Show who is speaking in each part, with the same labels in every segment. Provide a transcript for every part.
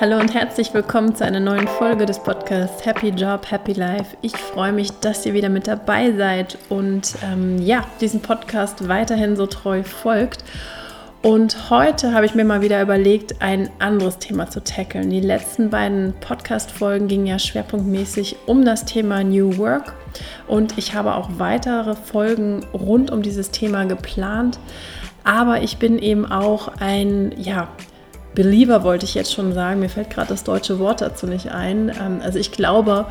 Speaker 1: Hallo und herzlich willkommen zu einer neuen Folge des Podcasts Happy Job, Happy Life. Ich freue mich, dass ihr wieder mit dabei seid und ähm, ja, diesen Podcast weiterhin so treu folgt. Und heute habe ich mir mal wieder überlegt, ein anderes Thema zu tackeln. Die letzten beiden Podcast-Folgen gingen ja schwerpunktmäßig um das Thema New Work. Und ich habe auch weitere Folgen rund um dieses Thema geplant. Aber ich bin eben auch ein, ja, Believer wollte ich jetzt schon sagen, mir fällt gerade das deutsche Wort dazu nicht ein. Ähm, also ich glaube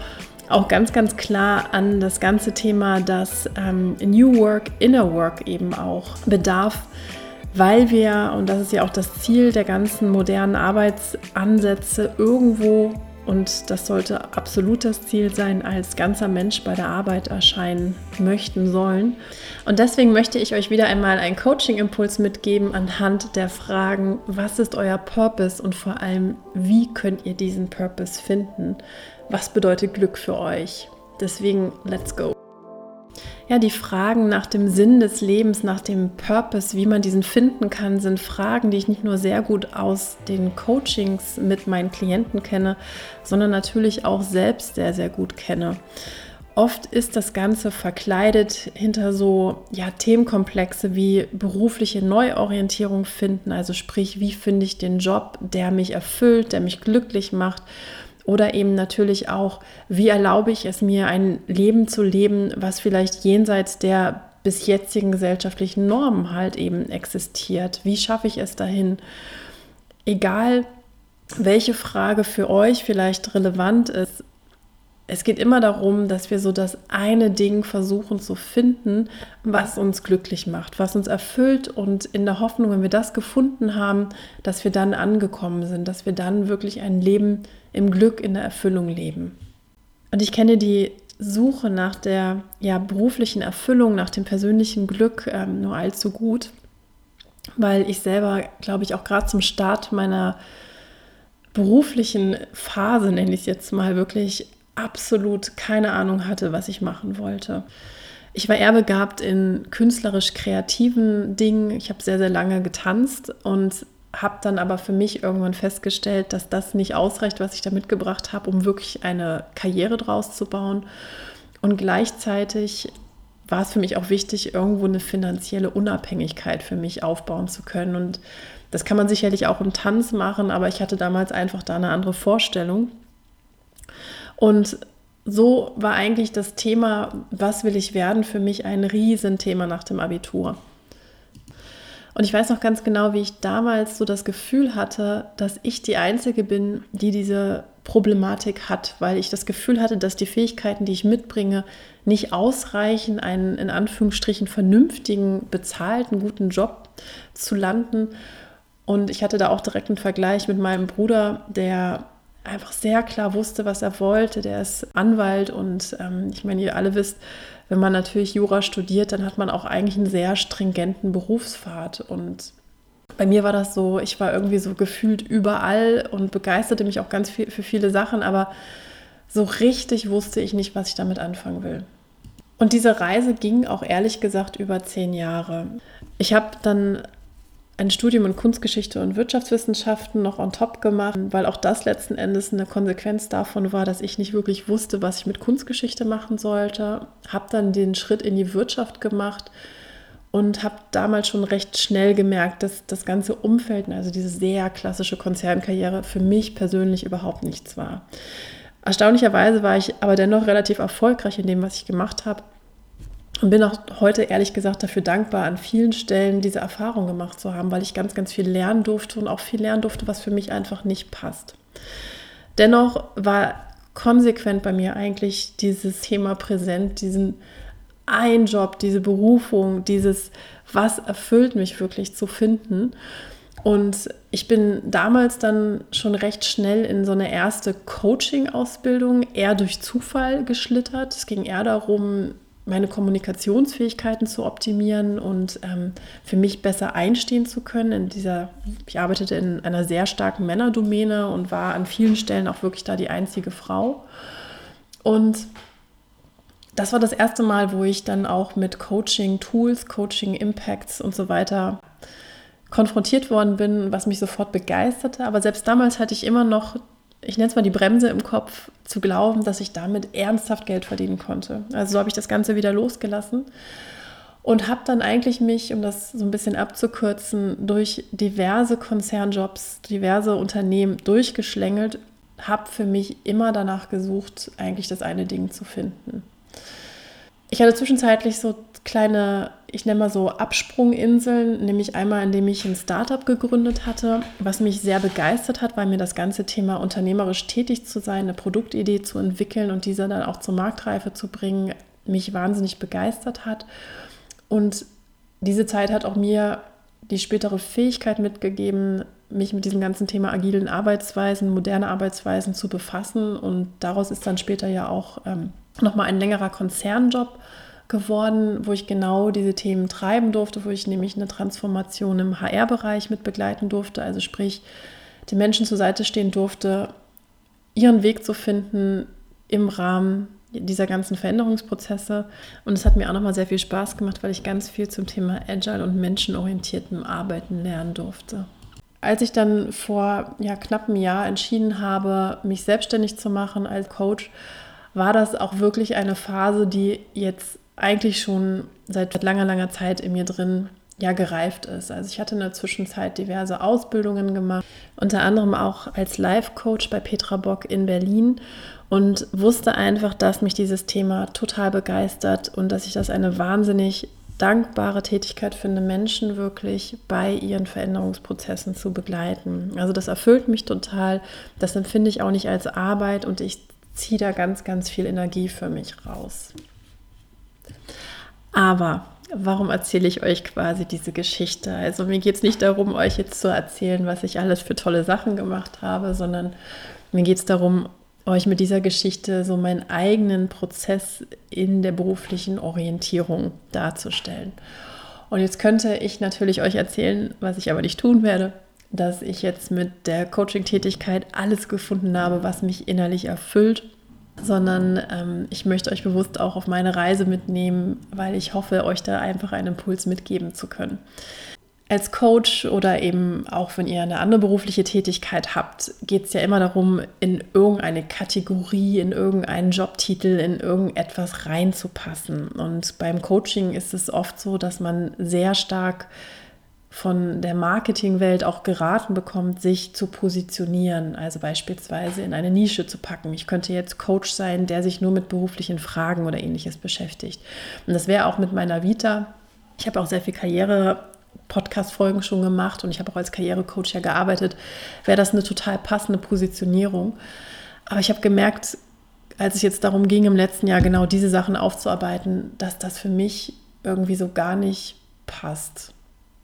Speaker 1: auch ganz, ganz klar an das ganze Thema, dass ähm, New Work, Inner Work eben auch bedarf, weil wir, und das ist ja auch das Ziel der ganzen modernen Arbeitsansätze, irgendwo und das sollte absolut das Ziel sein, als ganzer Mensch bei der Arbeit erscheinen möchten sollen. Und deswegen möchte ich euch wieder einmal einen Coaching-Impuls mitgeben anhand der Fragen, was ist euer Purpose und vor allem, wie könnt ihr diesen Purpose finden? Was bedeutet Glück für euch? Deswegen, let's go ja, die Fragen nach dem Sinn des Lebens, nach dem Purpose, wie man diesen finden kann, sind Fragen, die ich nicht nur sehr gut aus den Coachings mit meinen Klienten kenne, sondern natürlich auch selbst sehr, sehr gut kenne. Oft ist das Ganze verkleidet hinter so ja, Themenkomplexe wie berufliche Neuorientierung finden, also sprich, wie finde ich den Job, der mich erfüllt, der mich glücklich macht oder eben natürlich auch, wie erlaube ich es mir, ein Leben zu leben, was vielleicht jenseits der bis jetzigen gesellschaftlichen Normen halt eben existiert. Wie schaffe ich es dahin? Egal, welche Frage für euch vielleicht relevant ist, es geht immer darum, dass wir so das eine Ding versuchen zu finden, was uns glücklich macht, was uns erfüllt und in der Hoffnung, wenn wir das gefunden haben, dass wir dann angekommen sind, dass wir dann wirklich ein Leben im Glück, in der Erfüllung leben. Und ich kenne die Suche nach der ja, beruflichen Erfüllung, nach dem persönlichen Glück ähm, nur allzu gut, weil ich selber, glaube ich, auch gerade zum Start meiner beruflichen Phase, nenne ich es jetzt mal, wirklich absolut keine Ahnung hatte, was ich machen wollte. Ich war eher begabt in künstlerisch kreativen Dingen. Ich habe sehr, sehr lange getanzt und habe dann aber für mich irgendwann festgestellt, dass das nicht ausreicht, was ich da mitgebracht habe, um wirklich eine Karriere draus zu bauen. Und gleichzeitig war es für mich auch wichtig, irgendwo eine finanzielle Unabhängigkeit für mich aufbauen zu können. Und das kann man sicherlich auch im Tanz machen, aber ich hatte damals einfach da eine andere Vorstellung. Und so war eigentlich das Thema, was will ich werden, für mich ein Riesenthema nach dem Abitur. Und ich weiß noch ganz genau, wie ich damals so das Gefühl hatte, dass ich die Einzige bin, die diese Problematik hat, weil ich das Gefühl hatte, dass die Fähigkeiten, die ich mitbringe, nicht ausreichen, einen in Anführungsstrichen vernünftigen, bezahlten, guten Job zu landen. Und ich hatte da auch direkt einen Vergleich mit meinem Bruder, der einfach sehr klar wusste, was er wollte. Der ist Anwalt und ähm, ich meine, ihr alle wisst, wenn man natürlich Jura studiert, dann hat man auch eigentlich einen sehr stringenten Berufspfad. Und bei mir war das so, ich war irgendwie so gefühlt überall und begeisterte mich auch ganz viel für viele Sachen, aber so richtig wusste ich nicht, was ich damit anfangen will. Und diese Reise ging auch ehrlich gesagt über zehn Jahre. Ich habe dann ein Studium in Kunstgeschichte und Wirtschaftswissenschaften noch on top gemacht, weil auch das letzten Endes eine Konsequenz davon war, dass ich nicht wirklich wusste, was ich mit Kunstgeschichte machen sollte. Habe dann den Schritt in die Wirtschaft gemacht und habe damals schon recht schnell gemerkt, dass das ganze Umfeld, also diese sehr klassische Konzernkarriere, für mich persönlich überhaupt nichts war. Erstaunlicherweise war ich aber dennoch relativ erfolgreich in dem, was ich gemacht habe und bin auch heute ehrlich gesagt dafür dankbar, an vielen Stellen diese Erfahrung gemacht zu haben, weil ich ganz, ganz viel lernen durfte und auch viel lernen durfte, was für mich einfach nicht passt. Dennoch war konsequent bei mir eigentlich dieses Thema präsent, diesen ein Job, diese Berufung, dieses, was erfüllt mich wirklich zu finden. Und ich bin damals dann schon recht schnell in so eine erste Coaching-Ausbildung eher durch Zufall geschlittert. Es ging eher darum, meine Kommunikationsfähigkeiten zu optimieren und ähm, für mich besser einstehen zu können. In dieser, ich arbeitete in einer sehr starken Männerdomäne und war an vielen Stellen auch wirklich da die einzige Frau. Und das war das erste Mal, wo ich dann auch mit Coaching-Tools, Coaching-Impacts und so weiter konfrontiert worden bin, was mich sofort begeisterte. Aber selbst damals hatte ich immer noch, ich nenne es mal die Bremse im Kopf, zu glauben, dass ich damit ernsthaft Geld verdienen konnte. Also so habe ich das Ganze wieder losgelassen und habe dann eigentlich mich, um das so ein bisschen abzukürzen, durch diverse Konzernjobs, diverse Unternehmen durchgeschlängelt, habe für mich immer danach gesucht, eigentlich das eine Ding zu finden. Ich hatte zwischenzeitlich so kleine, ich nenne mal so Absprunginseln, nämlich einmal, indem ich ein Startup gegründet hatte, was mich sehr begeistert hat, weil mir das ganze Thema unternehmerisch tätig zu sein, eine Produktidee zu entwickeln und diese dann auch zur Marktreife zu bringen, mich wahnsinnig begeistert hat. Und diese Zeit hat auch mir die spätere Fähigkeit mitgegeben, mich mit diesem ganzen Thema agilen Arbeitsweisen, moderne Arbeitsweisen zu befassen. Und daraus ist dann später ja auch ähm, nochmal ein längerer Konzernjob geworden, wo ich genau diese Themen treiben durfte, wo ich nämlich eine Transformation im HR-Bereich mit begleiten durfte. Also sprich, den Menschen zur Seite stehen durfte, ihren Weg zu finden im Rahmen dieser ganzen Veränderungsprozesse. Und es hat mir auch nochmal sehr viel Spaß gemacht, weil ich ganz viel zum Thema Agile und menschenorientiertem Arbeiten lernen durfte. Als ich dann vor ja, knapp einem Jahr entschieden habe, mich selbstständig zu machen als Coach, war das auch wirklich eine Phase, die jetzt eigentlich schon seit langer, langer Zeit in mir drin ja gereift ist. Also ich hatte in der Zwischenzeit diverse Ausbildungen gemacht, unter anderem auch als Life-Coach bei Petra Bock in Berlin und wusste einfach, dass mich dieses Thema total begeistert und dass ich das eine wahnsinnig dankbare Tätigkeit finde, Menschen wirklich bei ihren Veränderungsprozessen zu begleiten. Also das erfüllt mich total. Das empfinde ich auch nicht als Arbeit und ich ziehe da ganz, ganz viel Energie für mich raus. Aber warum erzähle ich euch quasi diese Geschichte? Also mir geht es nicht darum, euch jetzt zu erzählen, was ich alles für tolle Sachen gemacht habe, sondern mir geht es darum, euch mit dieser Geschichte so meinen eigenen Prozess in der beruflichen Orientierung darzustellen. Und jetzt könnte ich natürlich euch erzählen, was ich aber nicht tun werde, dass ich jetzt mit der Coaching-Tätigkeit alles gefunden habe, was mich innerlich erfüllt, sondern ähm, ich möchte euch bewusst auch auf meine Reise mitnehmen, weil ich hoffe, euch da einfach einen Impuls mitgeben zu können als Coach oder eben auch wenn ihr eine andere berufliche Tätigkeit habt, geht es ja immer darum, in irgendeine Kategorie, in irgendeinen Jobtitel, in irgendetwas reinzupassen. Und beim Coaching ist es oft so, dass man sehr stark von der Marketingwelt auch geraten bekommt, sich zu positionieren, also beispielsweise in eine Nische zu packen. Ich könnte jetzt Coach sein, der sich nur mit beruflichen Fragen oder ähnliches beschäftigt. Und das wäre auch mit meiner Vita. Ich habe auch sehr viel Karriere Podcast-Folgen schon gemacht und ich habe auch als Karrierecoach ja gearbeitet, wäre das eine total passende Positionierung. Aber ich habe gemerkt, als es jetzt darum ging, im letzten Jahr genau diese Sachen aufzuarbeiten, dass das für mich irgendwie so gar nicht passt.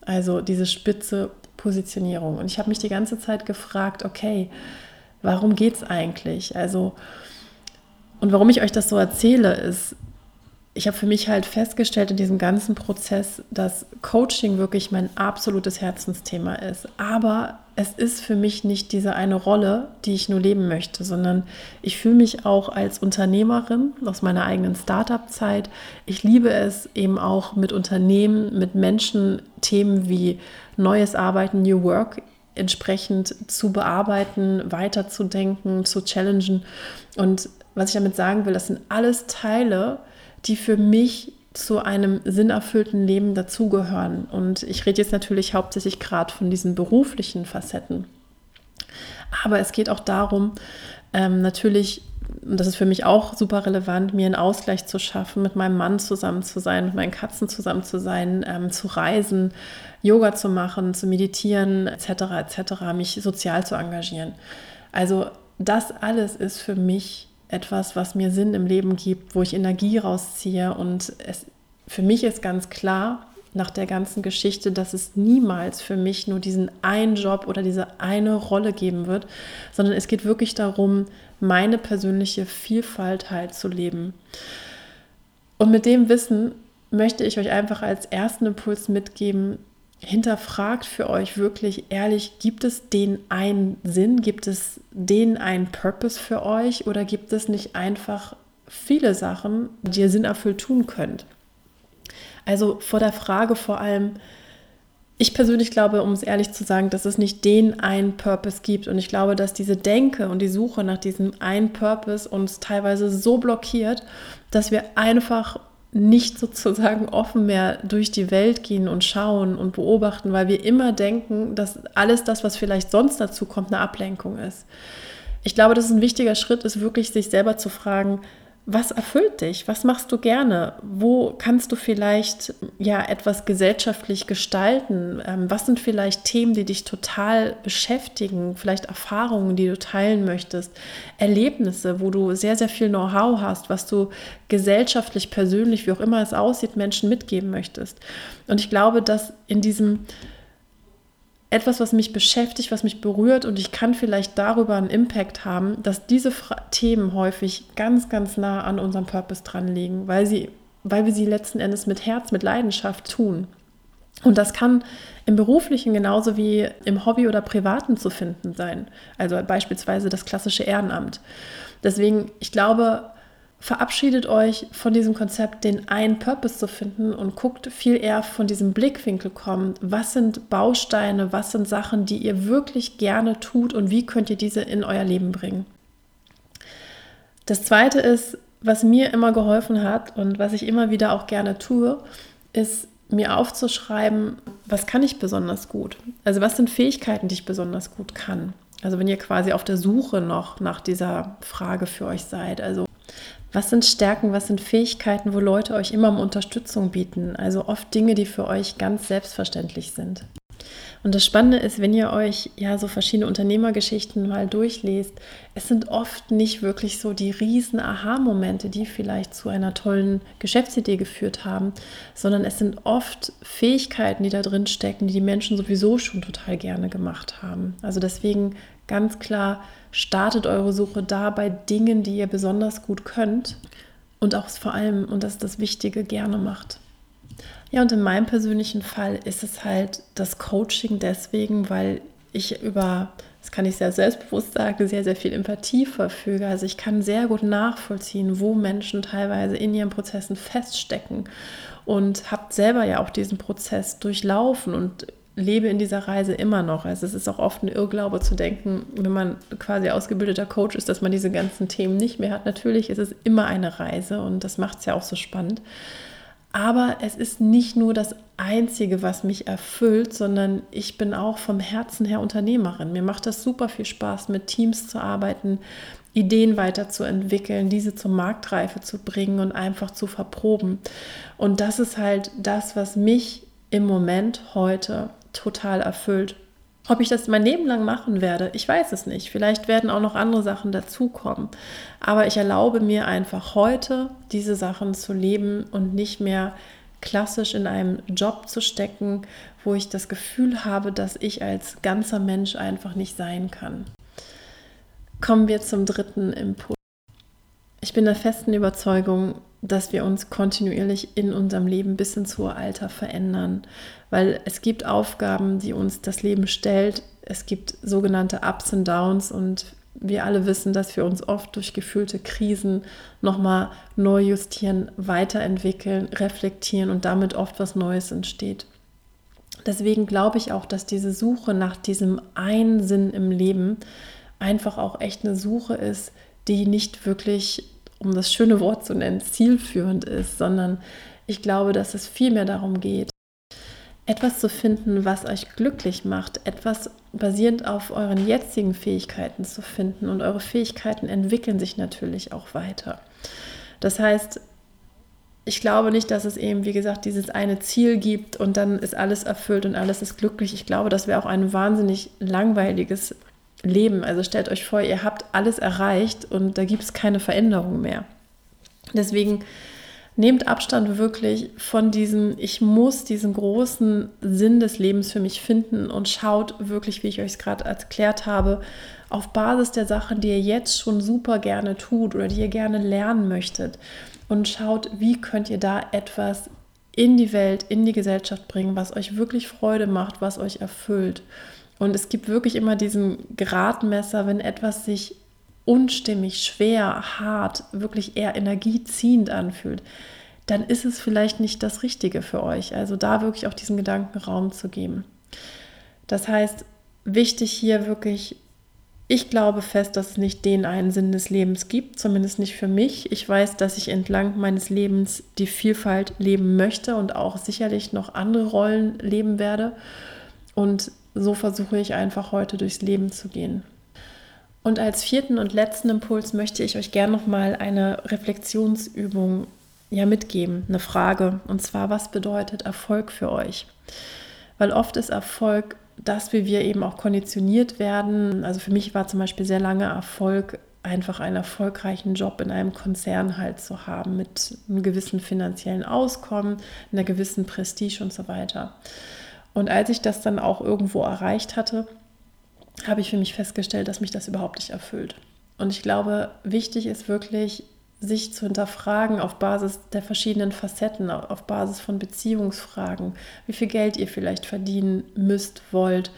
Speaker 1: Also diese spitze Positionierung. Und ich habe mich die ganze Zeit gefragt, okay, warum geht es eigentlich? Also, und warum ich euch das so erzähle, ist, ich habe für mich halt festgestellt in diesem ganzen Prozess, dass Coaching wirklich mein absolutes Herzensthema ist. Aber es ist für mich nicht diese eine Rolle, die ich nur leben möchte, sondern ich fühle mich auch als Unternehmerin aus meiner eigenen Startup-Zeit. Ich liebe es eben auch mit Unternehmen, mit Menschen Themen wie neues Arbeiten, New Work entsprechend zu bearbeiten, weiterzudenken, zu challengen. Und was ich damit sagen will, das sind alles Teile, die für mich zu einem sinnerfüllten Leben dazugehören. Und ich rede jetzt natürlich hauptsächlich gerade von diesen beruflichen Facetten. Aber es geht auch darum, ähm, natürlich, und das ist für mich auch super relevant, mir einen Ausgleich zu schaffen, mit meinem Mann zusammen zu sein, mit meinen Katzen zusammen zu sein, ähm, zu reisen, Yoga zu machen, zu meditieren, etc., etc., mich sozial zu engagieren. Also das alles ist für mich etwas, was mir Sinn im Leben gibt, wo ich Energie rausziehe. Und es, für mich ist ganz klar nach der ganzen Geschichte, dass es niemals für mich nur diesen einen Job oder diese eine Rolle geben wird, sondern es geht wirklich darum, meine persönliche Vielfalt halt zu leben. Und mit dem Wissen möchte ich euch einfach als ersten Impuls mitgeben, hinterfragt für euch wirklich ehrlich, gibt es den einen Sinn, gibt es den einen Purpose für euch oder gibt es nicht einfach viele Sachen, die ihr sinnerfüllt tun könnt? Also vor der Frage vor allem, Ich persönlich glaube, um es ehrlich zu sagen, dass es nicht den einen Purpose gibt. Und ich glaube, dass diese Denke und die Suche nach diesem einen Purpose uns teilweise so blockiert, dass wir einfach nicht sozusagen offen mehr durch die Welt gehen und schauen und beobachten, weil wir immer denken, dass alles das, was vielleicht sonst dazu kommt, eine Ablenkung ist. Ich glaube, dass ein wichtiger Schritt ist, wirklich sich selber zu fragen, was erfüllt dich? Was machst du gerne? Wo kannst du vielleicht ja etwas gesellschaftlich gestalten? Ähm, was sind vielleicht Themen, die dich total beschäftigen? Vielleicht Erfahrungen, die du teilen möchtest? Erlebnisse, wo du sehr, sehr viel Know-how hast, was du gesellschaftlich, persönlich, wie auch immer es aussieht, Menschen mitgeben möchtest. Und ich glaube, dass in diesem etwas, was mich beschäftigt, was mich berührt und ich kann vielleicht darüber einen Impact haben, dass diese Fra Themen häufig ganz, ganz nah an unserem Purpose dran liegen, weil, sie, weil wir sie letzten Endes mit Herz, mit Leidenschaft tun. Und das kann im beruflichen genauso wie im Hobby oder privaten zu finden sein. Also beispielsweise das klassische Ehrenamt. Deswegen, ich glaube, verabschiedet euch von diesem Konzept, den einen Purpose zu finden und guckt viel eher von diesem Blickwinkel kommen. Was sind Bausteine, was sind Sachen, die ihr wirklich gerne tut und wie könnt ihr diese in euer Leben bringen? Das zweite ist, was mir immer geholfen hat und was ich immer wieder auch gerne tue, ist mir aufzuschreiben, was kann ich besonders gut? Also was sind Fähigkeiten, die ich besonders gut kann? Also wenn ihr quasi auf der Suche noch nach dieser Frage für euch seid. Also was sind Stärken, was sind Fähigkeiten, wo Leute euch immer um Unterstützung bieten? Also oft Dinge, die für euch ganz selbstverständlich sind. Und das Spannende ist, wenn ihr euch ja so verschiedene Unternehmergeschichten mal durchlest, es sind oft nicht wirklich so die riesen Aha-Momente, die vielleicht zu einer tollen Geschäftsidee geführt haben, sondern es sind oft Fähigkeiten, die da drin stecken, die die Menschen sowieso schon total gerne gemacht haben. Also deswegen ganz klar, startet eure Suche da bei Dingen, die ihr besonders gut könnt und auch vor allem, und das ist das Wichtige, gerne macht. Ja, und in meinem persönlichen Fall ist es halt das Coaching deswegen, weil ich über, das kann ich sehr selbstbewusst sagen, sehr, sehr viel Empathie verfüge. Also ich kann sehr gut nachvollziehen, wo Menschen teilweise in ihren Prozessen feststecken und habe selber ja auch diesen Prozess durchlaufen und lebe in dieser Reise immer noch. Also es ist auch oft ein Irrglaube zu denken, wenn man quasi ausgebildeter Coach ist, dass man diese ganzen Themen nicht mehr hat. Natürlich ist es immer eine Reise und das macht es ja auch so spannend. Aber es ist nicht nur das Einzige, was mich erfüllt, sondern ich bin auch vom Herzen her Unternehmerin. Mir macht das super viel Spaß, mit Teams zu arbeiten, Ideen weiterzuentwickeln, diese zur Marktreife zu bringen und einfach zu verproben. Und das ist halt das, was mich im Moment heute total erfüllt. Ob ich das mein Leben lang machen werde, ich weiß es nicht. Vielleicht werden auch noch andere Sachen dazukommen. Aber ich erlaube mir einfach heute, diese Sachen zu leben und nicht mehr klassisch in einem Job zu stecken, wo ich das Gefühl habe, dass ich als ganzer Mensch einfach nicht sein kann. Kommen wir zum dritten Impuls. Ich bin der festen Überzeugung, dass wir uns kontinuierlich in unserem Leben bis ins hohe Alter verändern, weil es gibt Aufgaben, die uns das Leben stellt. Es gibt sogenannte Ups und Downs und wir alle wissen, dass wir uns oft durch gefühlte Krisen nochmal neu justieren, weiterentwickeln, reflektieren und damit oft was Neues entsteht. Deswegen glaube ich auch, dass diese Suche nach diesem einen Sinn im Leben einfach auch echt eine Suche ist, die nicht wirklich, um das schöne Wort zu nennen, zielführend ist, sondern ich glaube, dass es vielmehr darum geht, etwas zu finden, was euch glücklich macht, etwas basierend auf euren jetzigen Fähigkeiten zu finden. Und eure Fähigkeiten entwickeln sich natürlich auch weiter. Das heißt, ich glaube nicht, dass es eben, wie gesagt, dieses eine Ziel gibt und dann ist alles erfüllt und alles ist glücklich. Ich glaube, das wäre auch ein wahnsinnig langweiliges Leben. Also stellt euch vor, ihr habt alles erreicht und da gibt es keine Veränderung mehr. Deswegen nehmt Abstand wirklich von diesem, ich muss diesen großen Sinn des Lebens für mich finden und schaut wirklich, wie ich euch es gerade erklärt habe, auf Basis der Sachen, die ihr jetzt schon super gerne tut oder die ihr gerne lernen möchtet und schaut, wie könnt ihr da etwas in die Welt, in die Gesellschaft bringen, was euch wirklich Freude macht, was euch erfüllt. Und es gibt wirklich immer diesen Gradmesser, wenn etwas sich unstimmig, schwer, hart, wirklich eher energieziehend anfühlt, dann ist es vielleicht nicht das Richtige für euch. Also da wirklich auch diesen Gedanken Raum zu geben. Das heißt, wichtig hier wirklich, ich glaube fest, dass es nicht den einen Sinn des Lebens gibt, zumindest nicht für mich. Ich weiß, dass ich entlang meines Lebens die Vielfalt leben möchte und auch sicherlich noch andere Rollen leben werde. Und so versuche ich einfach heute durchs Leben zu gehen. Und als vierten und letzten Impuls möchte ich euch gerne noch mal eine Reflexionsübung ja mitgeben, eine Frage. Und zwar, was bedeutet Erfolg für euch? Weil oft ist Erfolg das, wie wir eben auch konditioniert werden. Also für mich war zum Beispiel sehr lange Erfolg, einfach einen erfolgreichen Job in einem Konzern halt zu haben, mit einem gewissen finanziellen Auskommen, einer gewissen Prestige und so weiter. Und als ich das dann auch irgendwo erreicht hatte, habe ich für mich festgestellt, dass mich das überhaupt nicht erfüllt. Und ich glaube, wichtig ist wirklich, sich zu hinterfragen auf Basis der verschiedenen Facetten, auf Basis von Beziehungsfragen, wie viel Geld ihr vielleicht verdienen müsst, wollt,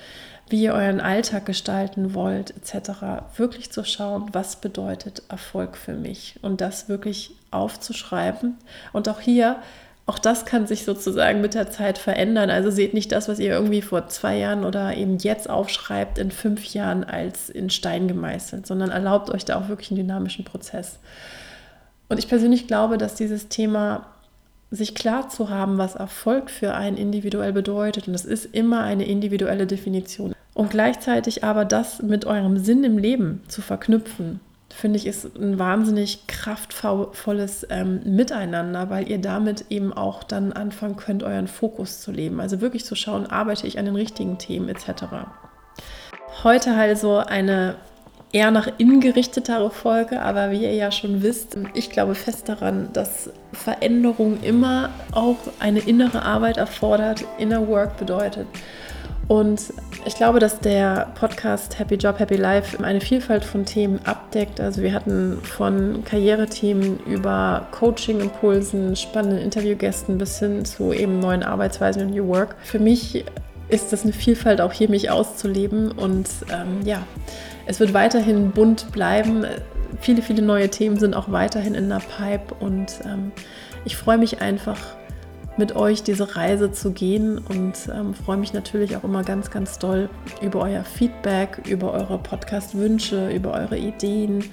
Speaker 1: wie ihr euren Alltag gestalten wollt, etc. Wirklich zu schauen, was bedeutet Erfolg für mich und das wirklich aufzuschreiben. Und auch hier auch das kann sich sozusagen mit der Zeit verändern. Also seht nicht das, was ihr irgendwie vor zwei Jahren oder eben jetzt aufschreibt, in fünf Jahren als in Stein gemeißelt, sondern erlaubt euch da auch wirklich einen dynamischen Prozess. Und ich persönlich glaube, dass dieses Thema sich klar zu haben, was Erfolg für einen individuell bedeutet, und das ist immer eine individuelle Definition, und gleichzeitig aber das mit eurem Sinn im Leben zu verknüpfen finde ich, ist ein wahnsinnig kraftvolles ähm, Miteinander, weil ihr damit eben auch dann anfangen könnt, euren Fokus zu leben. Also wirklich zu schauen, arbeite ich an den richtigen Themen etc. Heute also eine eher nach innen gerichtetere Folge, aber wie ihr ja schon wisst, ich glaube fest daran, dass Veränderung immer auch eine innere Arbeit erfordert. Inner Work bedeutet, und ich glaube, dass der Podcast Happy Job, Happy Life eine Vielfalt von Themen abdeckt. Also wir hatten von Karrierethemen über Coaching-Impulsen, spannenden Interviewgästen bis hin zu eben neuen Arbeitsweisen und New Work. Für mich ist das eine Vielfalt, auch hier mich auszuleben. Und ähm, ja, es wird weiterhin bunt bleiben. Viele, viele neue Themen sind auch weiterhin in der Pipe. Und ähm, ich freue mich einfach mit euch diese Reise zu gehen und ähm, freue mich natürlich auch immer ganz, ganz doll über euer Feedback, über eure Podcast-Wünsche, über eure Ideen.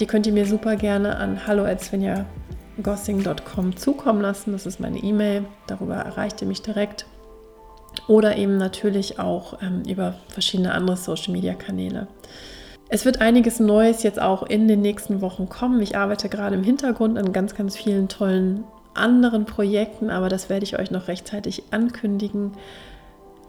Speaker 1: Die könnt ihr mir super gerne an hallo.svenjagossing.com zukommen lassen. Das ist meine E-Mail. Darüber erreicht ihr mich direkt. Oder eben natürlich auch ähm, über verschiedene andere Social-Media-Kanäle. Es wird einiges Neues jetzt auch in den nächsten Wochen kommen. Ich arbeite gerade im Hintergrund an ganz, ganz vielen tollen anderen Projekten, aber das werde ich euch noch rechtzeitig ankündigen.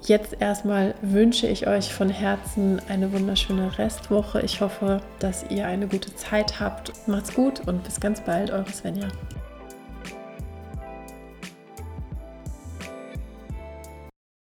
Speaker 1: Jetzt erstmal wünsche ich euch von Herzen eine wunderschöne Restwoche. Ich hoffe, dass ihr eine gute Zeit habt. Macht's gut und bis ganz bald, eure Svenja.